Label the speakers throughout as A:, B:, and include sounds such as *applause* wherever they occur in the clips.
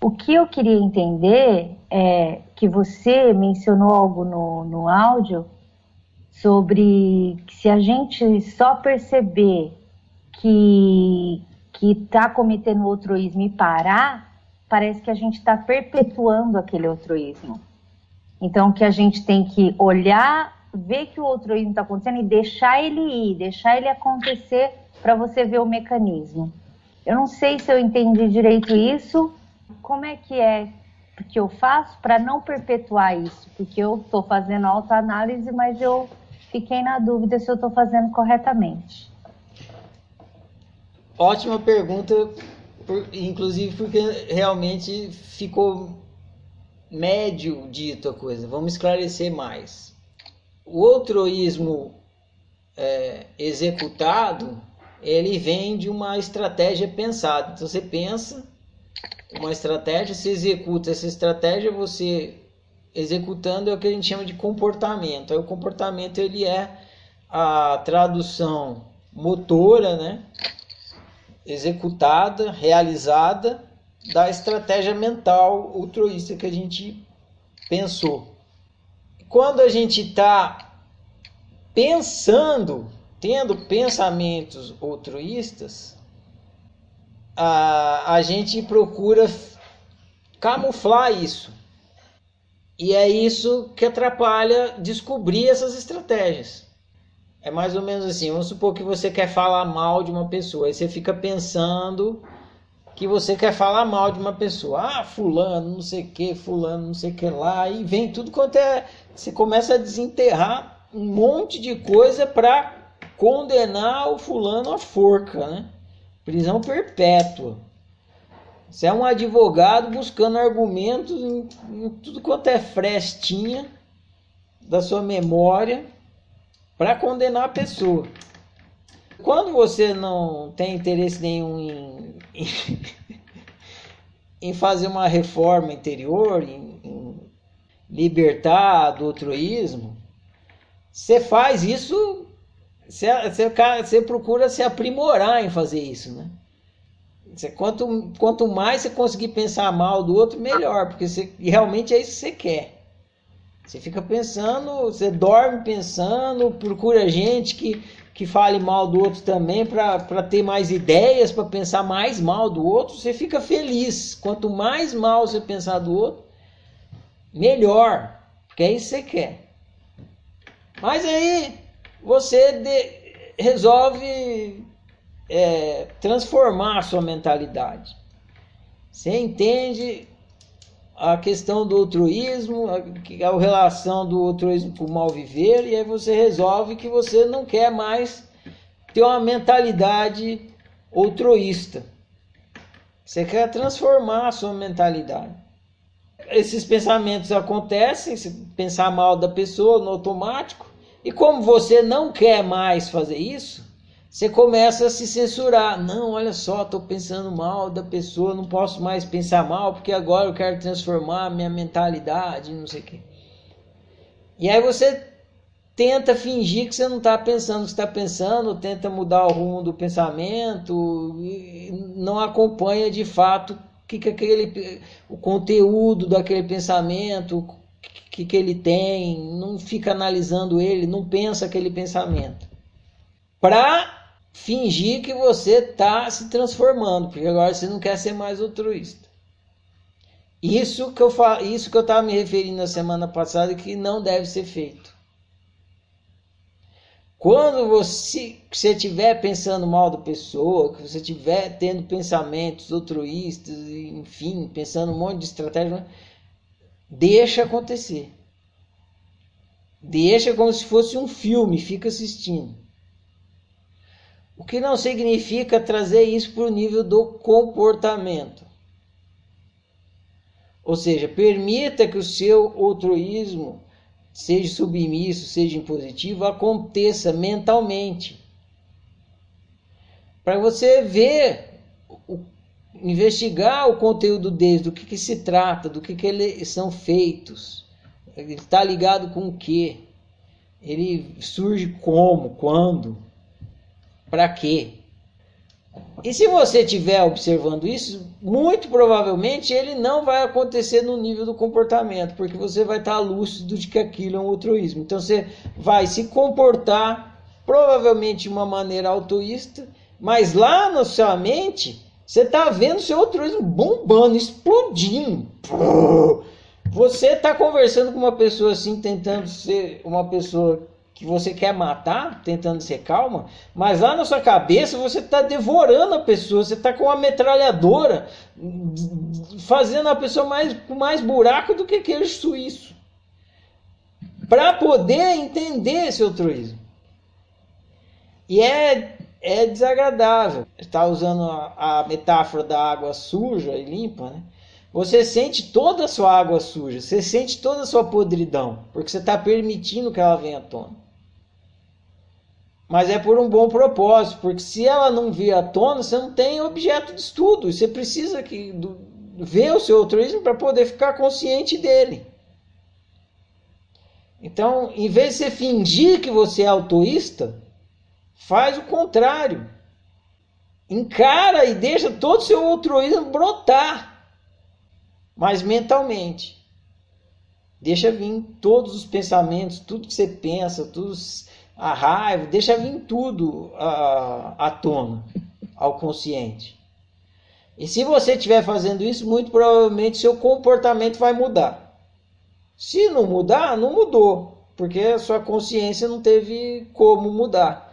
A: O que eu queria entender é que você mencionou algo no, no áudio sobre que se a gente só perceber que que está cometendo altruísmo e parar, parece que a gente está perpetuando aquele altruísmo. Então, que a gente tem que olhar, ver que o altruísmo está acontecendo e deixar ele ir, deixar ele acontecer para você ver o mecanismo. Eu não sei se eu entendi direito isso. Como é que é que eu faço para não perpetuar isso? Porque eu estou fazendo autoanálise, mas eu fiquei na dúvida se eu estou fazendo corretamente.
B: Ótima pergunta, inclusive porque realmente ficou médio dito a coisa. Vamos esclarecer mais. O altruísmo é, executado, ele vem de uma estratégia pensada. Então você pensa uma estratégia, você executa essa estratégia, você executando é o que a gente chama de comportamento. Aí o comportamento ele é a tradução motora, né? executada, realizada da estratégia mental altruísta que a gente pensou. Quando a gente está pensando, tendo pensamentos altruístas, a, a gente procura camuflar isso. E é isso que atrapalha descobrir essas estratégias. É mais ou menos assim, vamos supor que você quer falar mal de uma pessoa, aí você fica pensando que você quer falar mal de uma pessoa. Ah, fulano, não sei que, fulano, não sei que lá, e vem tudo quanto é. Você começa a desenterrar um monte de coisa para condenar o fulano à forca, né? Prisão perpétua. Você é um advogado buscando argumentos em, em tudo quanto é frestinha da sua memória para condenar a pessoa. Quando você não tem interesse nenhum em, em, *laughs* em fazer uma reforma interior, em, em libertar do altruísmo, você faz isso, você, você, você, procura se aprimorar em fazer isso, né? Você, quanto, quanto mais você conseguir pensar mal do outro, melhor, porque você, realmente é isso que você quer. Você fica pensando, você dorme pensando, procura gente que, que fale mal do outro também para ter mais ideias, para pensar mais mal do outro. Você fica feliz. Quanto mais mal você pensar do outro, melhor. Porque é isso que você quer. Mas aí você de, resolve é, transformar a sua mentalidade. Você entende a questão do altruísmo, a, a relação do altruísmo com o mal viver, e aí você resolve que você não quer mais ter uma mentalidade altruísta. Você quer transformar a sua mentalidade. Esses pensamentos acontecem, se pensar mal da pessoa no automático, e como você não quer mais fazer isso, você começa a se censurar. Não, olha só, estou pensando mal da pessoa, não posso mais pensar mal porque agora eu quero transformar a minha mentalidade, não sei o quê. E aí você tenta fingir que você não está pensando o que está pensando, tenta mudar o rumo do pensamento, não acompanha de fato que, que aquele, o conteúdo daquele pensamento, que, que ele tem, não fica analisando ele, não pensa aquele pensamento. Para fingir que você está se transformando, porque agora você não quer ser mais altruísta. Isso que eu falo, isso que eu estava me referindo na semana passada que não deve ser feito. Quando você estiver pensando mal da pessoa, que você estiver tendo pensamentos altruístas, enfim, pensando um monte de estratégia, deixa acontecer. Deixa como se fosse um filme, fica assistindo. O que não significa trazer isso para o nível do comportamento. Ou seja, permita que o seu altruísmo, seja submisso, seja impositivo, aconteça mentalmente. Para você ver, investigar o conteúdo deles, do que, que se trata, do que, que eles são feitos. Ele está ligado com o que? Ele surge como, quando? Para quê? E se você estiver observando isso, muito provavelmente ele não vai acontecer no nível do comportamento, porque você vai estar lúcido de que aquilo é um altruísmo. Então você vai se comportar provavelmente de uma maneira altruísta, mas lá na sua mente você está vendo seu altruísmo bombando, explodindo. Você está conversando com uma pessoa assim, tentando ser uma pessoa que você quer matar, tentando ser calma, mas lá na sua cabeça você está devorando a pessoa, você está com uma metralhadora, fazendo a pessoa mais, com mais buraco do que queijo suíço. Para poder entender esse altruísmo. E é, é desagradável. Está usando a, a metáfora da água suja e limpa, né? Você sente toda a sua água suja, você sente toda a sua podridão, porque você está permitindo que ela venha à tona mas é por um bom propósito, porque se ela não vir à tona, você não tem objeto de estudo, você precisa que, do, ver o seu altruísmo para poder ficar consciente dele. Então, em vez de você fingir que você é autoísta, faz o contrário. Encara e deixa todo o seu altruísmo brotar, mas mentalmente. Deixa vir todos os pensamentos, tudo que você pensa, a raiva, deixa vir tudo à, à tona, ao consciente. E se você estiver fazendo isso, muito provavelmente seu comportamento vai mudar. Se não mudar, não mudou, porque a sua consciência não teve como mudar.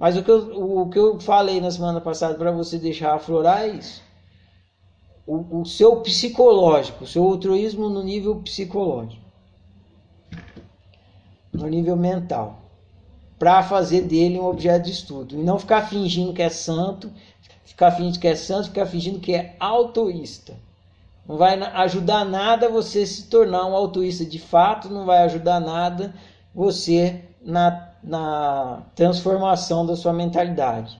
B: Mas o que eu, o que eu falei na semana passada para você deixar aflorar é isso. O, o seu psicológico, o seu altruísmo no nível psicológico, no nível mental para fazer dele um objeto de estudo. E não ficar fingindo que é santo, ficar fingindo que é santo, ficar fingindo que é autoísta. Não vai ajudar nada você se tornar um autoísta de fato, não vai ajudar nada você na, na transformação da sua mentalidade.